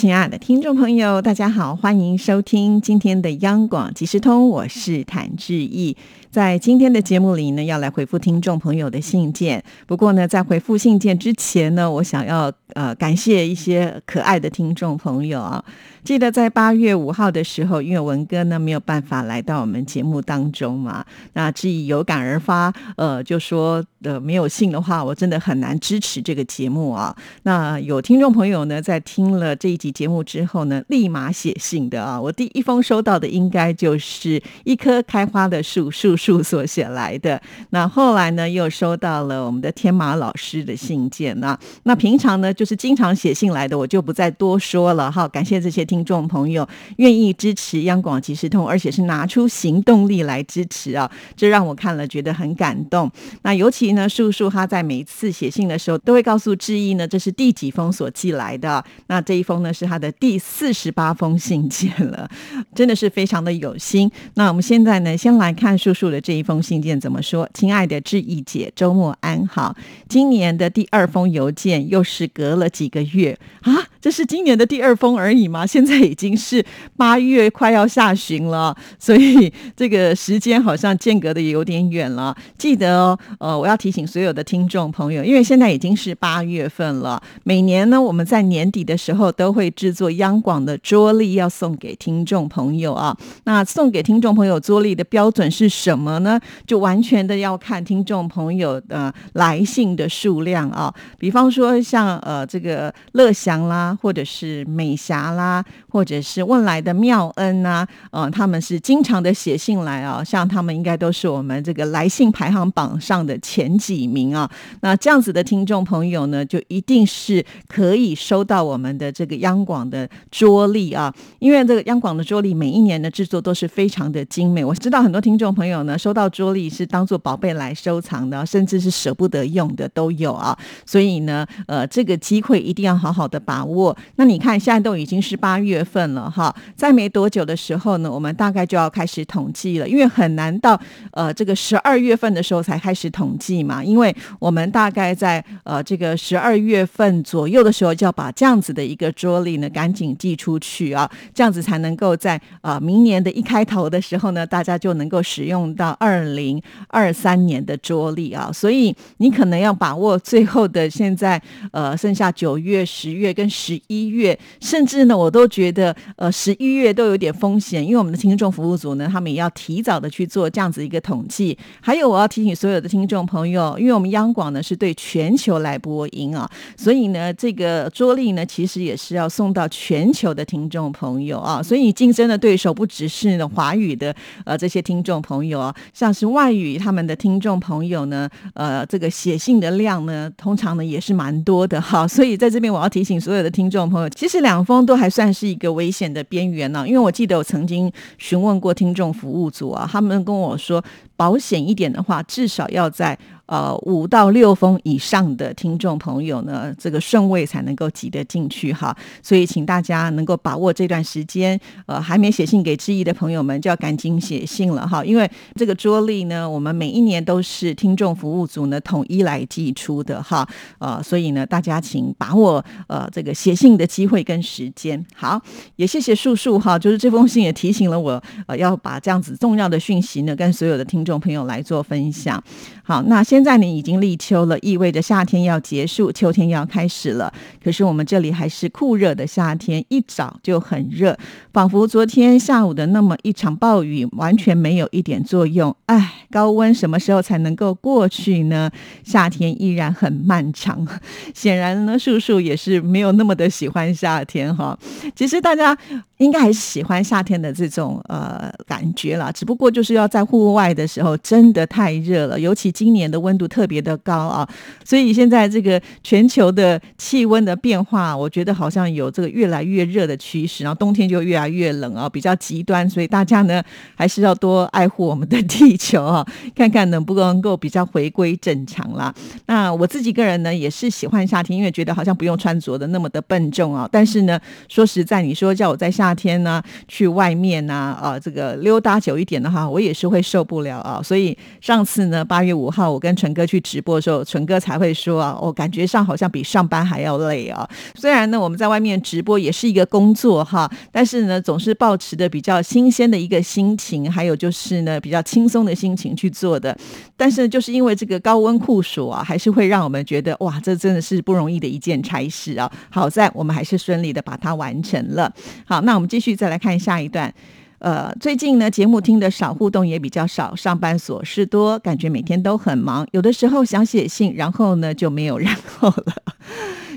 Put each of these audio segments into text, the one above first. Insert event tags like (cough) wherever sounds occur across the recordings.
亲爱的听众朋友，大家好，欢迎收听今天的央广即时通，我是谭志毅。在今天的节目里呢，要来回复听众朋友的信件。不过呢，在回复信件之前呢，我想要呃感谢一些可爱的听众朋友啊。记得在八月五号的时候，因为文哥呢没有办法来到我们节目当中嘛，那志毅有感而发，呃，就说呃没有信的话，我真的很难支持这个节目啊。那有听众朋友呢，在听了这一集节目之后呢，立马写信的啊。我第一封收到的应该就是一棵开花的树树。树所写来的，那后来呢，又收到了我们的天马老师的信件啊。那平常呢，就是经常写信来的，我就不再多说了哈。感谢这些听听众朋友愿意支持央广即时通，而且是拿出行动力来支持啊，这让我看了觉得很感动。那尤其呢，叔叔他在每一次写信的时候，都会告诉志毅呢，这是第几封所寄来的。那这一封呢，是他的第四十八封信件了，真的是非常的有心。那我们现在呢，先来看叔叔。的这一封信件怎么说？亲爱的志毅姐，周末安好。今年的第二封邮件又是隔了几个月啊？这是今年的第二封而已吗？现在已经是八月快要下旬了，所以这个时间好像间隔的也有点远了。记得哦，呃，我要提醒所有的听众朋友，因为现在已经是八月份了。每年呢，我们在年底的时候都会制作央广的桌历，要送给听众朋友啊。那送给听众朋友桌历的标准是什么？什么呢？就完全的要看听众朋友的来信的数量啊。比方说，像呃这个乐祥啦，或者是美霞啦，或者是问来的妙恩呐，呃，他们是经常的写信来啊。像他们应该都是我们这个来信排行榜上的前几名啊。那这样子的听众朋友呢，就一定是可以收到我们的这个央广的桌历啊。因为这个央广的桌历每一年的制作都是非常的精美。我知道很多听众朋友呢。收到桌历是当做宝贝来收藏的，甚至是舍不得用的都有啊。所以呢，呃，这个机会一定要好好的把握。那你看，现在都已经是八月份了哈，在没多久的时候呢，我们大概就要开始统计了，因为很难到呃这个十二月份的时候才开始统计嘛。因为我们大概在呃这个十二月份左右的时候，就要把这样子的一个桌历呢赶紧寄出去啊，这样子才能够在呃明年的一开头的时候呢，大家就能够使用。到二零二三年的桌历啊，所以你可能要把握最后的现在呃，剩下九月、十月跟十一月，甚至呢，我都觉觉得呃，十一月都有点风险，因为我们的听众服务组呢，他们也要提早的去做这样子一个统计。还有，我要提醒所有的听众朋友，因为我们央广呢是对全球来播音啊，所以呢，这个桌历呢，其实也是要送到全球的听众朋友啊，所以竞争的对手不只是华语的呃这些听众朋友啊。像是外语，他们的听众朋友呢，呃，这个写信的量呢，通常呢也是蛮多的哈。所以在这边我要提醒所有的听众朋友，其实两封都还算是一一个危险的边缘呢。因为我记得我曾经询问过听众服务组啊，他们跟我说，保险一点的话，至少要在。呃，五到六封以上的听众朋友呢，这个顺位才能够挤得进去哈。所以，请大家能够把握这段时间，呃，还没写信给志毅的朋友们，就要赶紧写信了哈。因为这个桌历呢，我们每一年都是听众服务组呢统一来寄出的哈。呃，所以呢，大家请把握呃这个写信的机会跟时间。好，也谢谢树树哈，就是这封信也提醒了我，呃，要把这样子重要的讯息呢，跟所有的听众朋友来做分享。好，那先现在呢已经立秋了，意味着夏天要结束，秋天要开始了。可是我们这里还是酷热的夏天，一早就很热，仿佛昨天下午的那么一场暴雨完全没有一点作用。唉，高温什么时候才能够过去呢？夏天依然很漫长。显然呢，叔叔也是没有那么的喜欢夏天哈。其实大家。应该还是喜欢夏天的这种呃感觉啦，只不过就是要在户外的时候真的太热了，尤其今年的温温度特别的高啊，所以现在这个全球的气温的变化，我觉得好像有这个越来越热的趋势，然后冬天就越来越冷啊，比较极端，所以大家呢还是要多爱护我们的地球啊，(laughs) 看看能不能够比较回归正常啦。那我自己个人呢也是喜欢夏天，因为觉得好像不用穿着的那么的笨重啊，但是呢，说实在，你说叫我在夏天呢去外面呢啊这个溜达久一点的话，我也是会受不了啊，所以上次呢八月五号我跟纯哥去直播的时候，纯哥才会说啊，我感觉上好像比上班还要累啊。虽然呢我们在外面直播也是一个工作哈，但是呢总是保持的比较新鲜的一个心情，还有就是呢比较轻松的心情去做的。但是就是因为这个高温酷暑啊，还是会让我们觉得哇，这真的是不容易的一件差事啊。好在我们还是顺利的把它完成了。好，那我们继续再来看下一段。呃，最近呢，节目听的少，互动也比较少，上班琐事多，感觉每天都很忙，有的时候想写信，然后呢就没有然后了。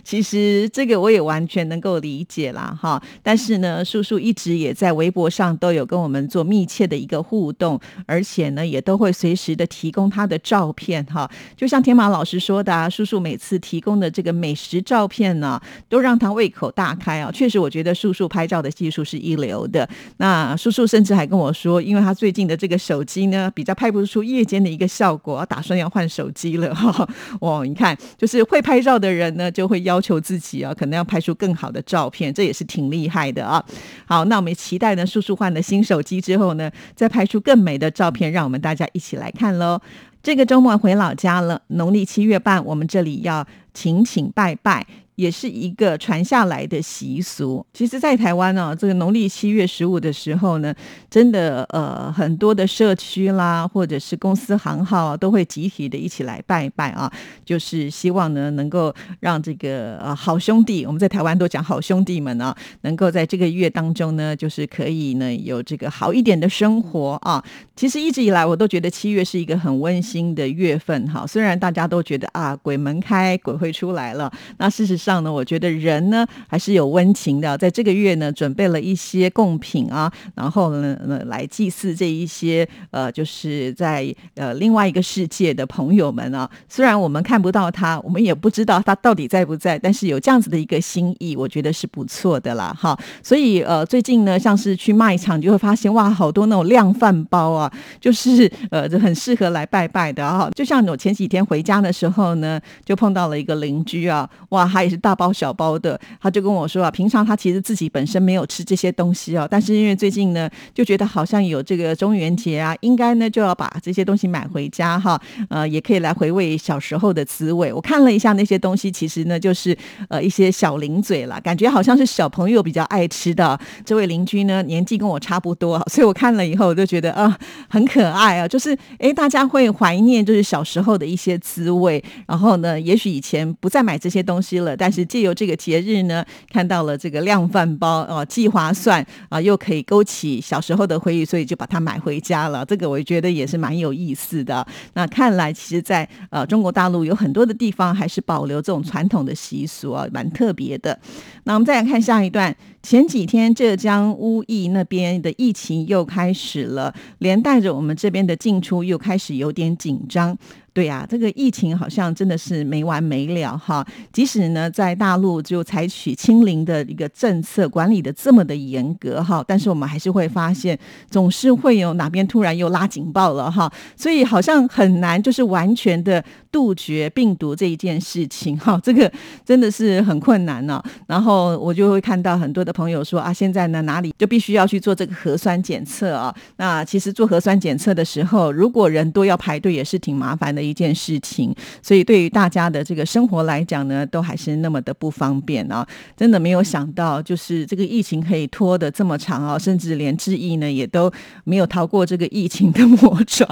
其实这个我也完全能够理解啦，哈。但是呢，叔叔一直也在微博上都有跟我们做密切的一个互动，而且呢，也都会随时的提供他的照片，哈。就像天马老师说的，啊，叔叔每次提供的这个美食照片呢，都让他胃口大开啊。确实，我觉得叔叔拍照的技术是一流的。那叔叔甚至还跟我说，因为他最近的这个手机呢，比较拍不出夜间的一个效果，打算要换手机了，哈。(laughs) 哦，你看，就是会拍照的人呢，就会要。要求自己啊，可能要拍出更好的照片，这也是挺厉害的啊。好，那我们期待呢，叔叔换了新手机之后呢，再拍出更美的照片，让我们大家一起来看喽。这个周末回老家了，农历七月半，我们这里要请请拜拜。也是一个传下来的习俗。其实，在台湾呢，这个农历七月十五的时候呢，真的呃，很多的社区啦，或者是公司行号啊都会集体的一起来拜一拜啊，就是希望呢，能够让这个呃好兄弟，我们在台湾都讲好兄弟们啊，能够在这个月当中呢，就是可以呢有这个好一点的生活啊。其实一直以来，我都觉得七月是一个很温馨的月份哈。虽然大家都觉得啊，鬼门开，鬼会出来了，那事实上。上呢，我觉得人呢还是有温情的。在这个月呢，准备了一些贡品啊，然后呢来祭祀这一些呃，就是在呃另外一个世界的朋友们啊。虽然我们看不到他，我们也不知道他到底在不在，但是有这样子的一个心意，我觉得是不错的啦。哈，所以呃最近呢，像是去卖场就会发现哇，好多那种量饭包啊，就是呃就很适合来拜拜的啊。就像我前几天回家的时候呢，就碰到了一个邻居啊，哇，还是。大包小包的，他就跟我说啊，平常他其实自己本身没有吃这些东西哦，但是因为最近呢，就觉得好像有这个中元节啊，应该呢就要把这些东西买回家哈，呃，也可以来回味小时候的滋味。我看了一下那些东西，其实呢就是呃一些小零嘴了，感觉好像是小朋友比较爱吃的。这位邻居呢年纪跟我差不多，所以我看了以后我就觉得啊很可爱啊，就是哎大家会怀念就是小时候的一些滋味，然后呢，也许以前不再买这些东西了，但是借由这个节日呢，看到了这个量饭包哦，既划算啊，又可以勾起小时候的回忆，所以就把它买回家了。这个我觉得也是蛮有意思的。那看来，其实，在呃中国大陆有很多的地方还是保留这种传统的习俗啊，蛮特别的。那我们再来看下一段。前几天浙江乌义那边的疫情又开始了，连带着我们这边的进出又开始有点紧张。对呀，这个疫情好像真的是没完没了哈。即使呢在大陆就采取清零的一个政策，管理的这么的严格哈，但是我们还是会发现，总是会有哪边突然又拉警报了哈。所以好像很难就是完全的杜绝病毒这一件事情哈，这个真的是很困难呢。然后我就会看到很多的。朋友说啊，现在呢哪里就必须要去做这个核酸检测啊？那其实做核酸检测的时候，如果人多要排队，也是挺麻烦的一件事情。所以对于大家的这个生活来讲呢，都还是那么的不方便啊！真的没有想到，就是这个疫情可以拖得这么长啊，甚至连志毅呢也都没有逃过这个疫情的 (laughs) 魔爪，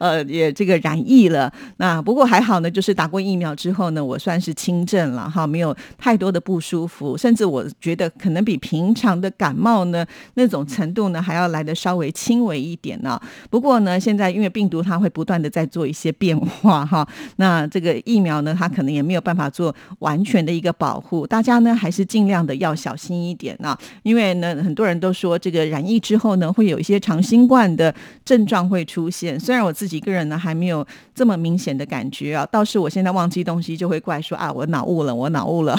呃，也这个染疫了。那不过还好呢，就是打过疫苗之后呢，我算是轻症了哈，没有太多的不舒服，甚至我觉得可能。比平常的感冒呢那种程度呢还要来的稍微轻微一点呢。不过呢，现在因为病毒它会不断的在做一些变。变化哈。(laughs) 那这个疫苗呢，它可能也没有办法做完全的一个保护，大家呢还是尽量的要小心一点啊。因为呢，很多人都说这个染疫之后呢，会有一些长新冠的症状会出现。虽然我自己个人呢还没有这么明显的感觉啊，倒是我现在忘记东西就会怪说啊，我脑雾了，我脑雾了。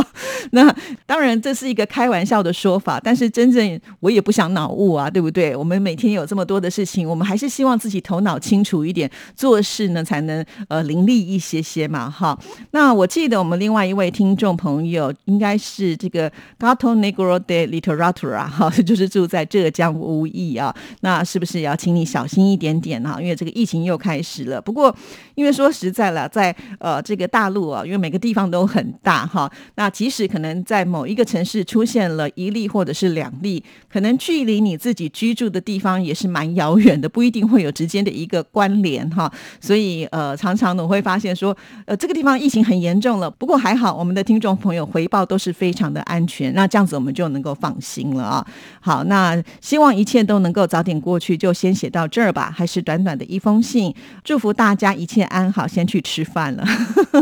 (laughs) 那当然这是一个开玩笑的说法，但是真正我也不想脑雾啊，对不对？我们每天有这么多的事情，我们还是希望自己头脑清楚一点，做事呢才能呃伶俐一些些嘛，哈。那我记得我们另外一位听众朋友应该是这个 Gato Negro de Literatura 哈，(laughs) 就是住在浙江无意啊。那是不是也要请你小心一点点哈？因为这个疫情又开始了。不过因为说实在了，在呃这个大陆啊，因为每个地方都很大哈，那即使可能在某一个城市出现了一例或者是两例，可能距离你自己居住的地方也是蛮遥远的，不一定会有直接的一个关联哈。(laughs) 所以呃，常常呢我会发现说，呃这个地方疫情很严重了，不过还好我们的听众朋友回报都是非常的安全，那这样子我们就能够放心了啊。好，那希望一切都能够早点过去，就先写到这儿吧。还是短短的一封信，祝福大大家一切安好。先去吃饭了。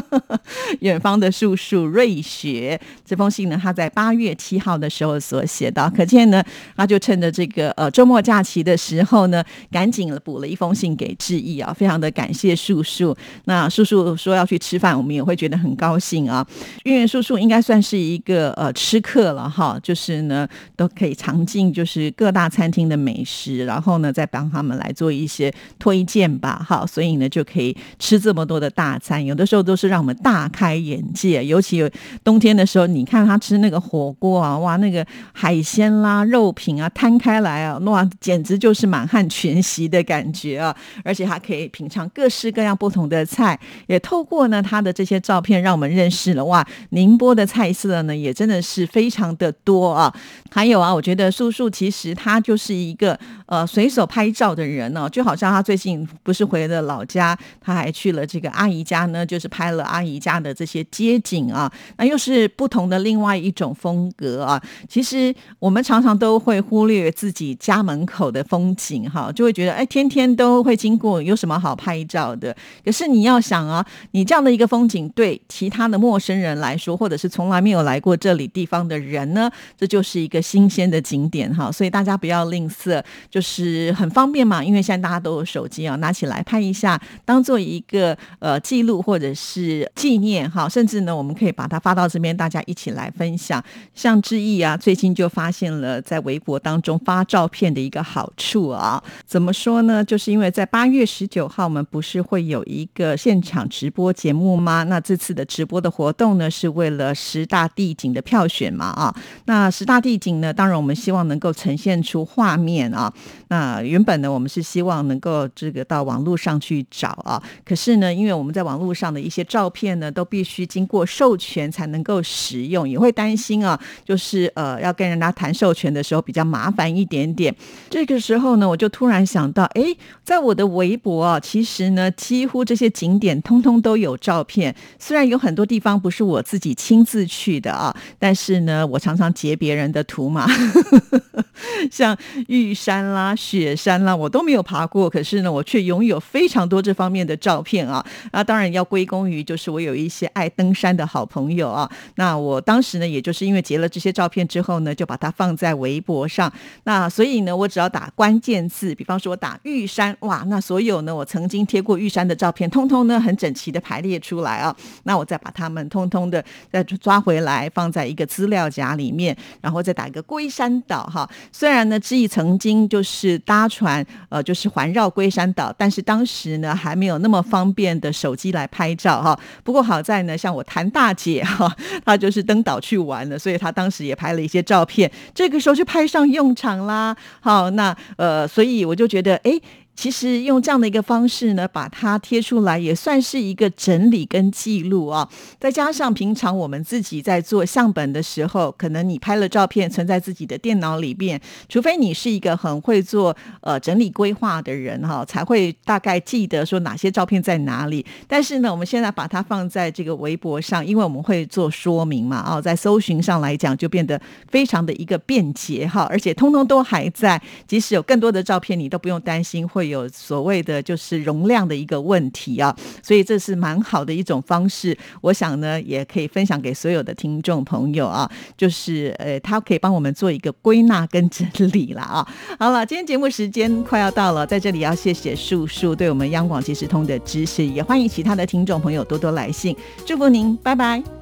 (laughs) 远方的叔叔瑞雪。这封信呢，他在八月七号的时候所写到，可见呢，他就趁着这个呃周末假期的时候呢，赶紧补了一封信给志毅啊，非常的感谢叔叔。那叔叔说要去吃饭，我们也会觉得很高兴啊，因为叔叔应该算是一个呃吃客了哈，就是呢都可以尝尽就是各大餐厅的美食，然后呢再帮他们来做一些推荐吧，哈，所以呢就就可以吃这么多的大餐，有的时候都是让我们大开眼界，尤其有冬天的时候你。看他吃那个火锅啊，哇，那个海鲜啦、肉品啊摊开来啊，哇，简直就是满汉全席的感觉啊！而且还可以品尝各式各样不同的菜，也透过呢他的这些照片，让我们认识了哇，宁波的菜色呢也真的是非常的多啊。还有啊，我觉得叔叔其实他就是一个呃随手拍照的人呢，就好像他最近不是回了老家，他还去了这个阿姨家呢，就是拍了阿姨家的这些街景啊，那又是不同。的另外一种风格啊，其实我们常常都会忽略自己家门口的风景哈，就会觉得哎，天天都会经过，有什么好拍照的？可是你要想啊，你这样的一个风景，对其他的陌生人来说，或者是从来没有来过这里地方的人呢，这就是一个新鲜的景点哈。所以大家不要吝啬，就就是很方便嘛，因为现在大家都有手机啊，拿起来拍一下，当做一个呃记录或者是纪念哈，甚至呢，我们可以把它发到这边，大家一。起来分享，像志毅啊，最近就发现了在微博当中发照片的一个好处啊。怎么说呢？就是因为在八月十九号，我们不是会有一个现场直播节目吗？那这次的直播的活动呢，是为了十大地景的票选嘛啊。那十大地景呢，当然我们希望能够呈现出画面啊。那原本呢，我们是希望能够这个到网络上去找啊。可是呢，因为我们在网络上的一些照片呢，都必须经过授权才能够使。用也会担心啊，就是呃，要跟人家谈授权的时候比较麻烦一点点。这个时候呢，我就突然想到，哎，在我的微博啊，其实呢，几乎这些景点通通都有照片。虽然有很多地方不是我自己亲自去的啊，但是呢，我常常截别人的图嘛，(laughs) 像玉山啦、雪山啦，我都没有爬过，可是呢，我却拥有非常多这方面的照片啊。那当然要归功于，就是我有一些爱登山的好朋友啊。那我。当时呢，也就是因为截了这些照片之后呢，就把它放在微博上。那所以呢，我只要打关键字，比方说打玉山，哇，那所有呢我曾经贴过玉山的照片，通通呢很整齐的排列出来啊。那我再把它们通通的再抓回来，放在一个资料夹里面，然后再打一个龟山岛哈。虽然呢，志毅曾经就就是搭船，呃，就是环绕龟山岛，但是当时呢还没有那么方便的手机来拍照哈。不过好在呢，像我谭大姐哈，她就是。登岛去玩了，所以她当时也拍了一些照片，这个时候就派上用场啦。好，那呃，所以我就觉得，哎。其实用这样的一个方式呢，把它贴出来也算是一个整理跟记录啊。再加上平常我们自己在做相本的时候，可能你拍了照片存在自己的电脑里面，除非你是一个很会做呃整理规划的人哈，才会大概记得说哪些照片在哪里。但是呢，我们现在把它放在这个微博上，因为我们会做说明嘛，哦，在搜寻上来讲就变得非常的一个便捷哈，而且通通都还在，即使有更多的照片，你都不用担心会。有所谓的就是容量的一个问题啊，所以这是蛮好的一种方式。我想呢，也可以分享给所有的听众朋友啊，就是呃，它可以帮我们做一个归纳跟整理了啊。好了，今天节目时间快要到了，在这里要谢谢树树对我们央广即时通的支持，也欢迎其他的听众朋友多多来信，祝福您，拜拜。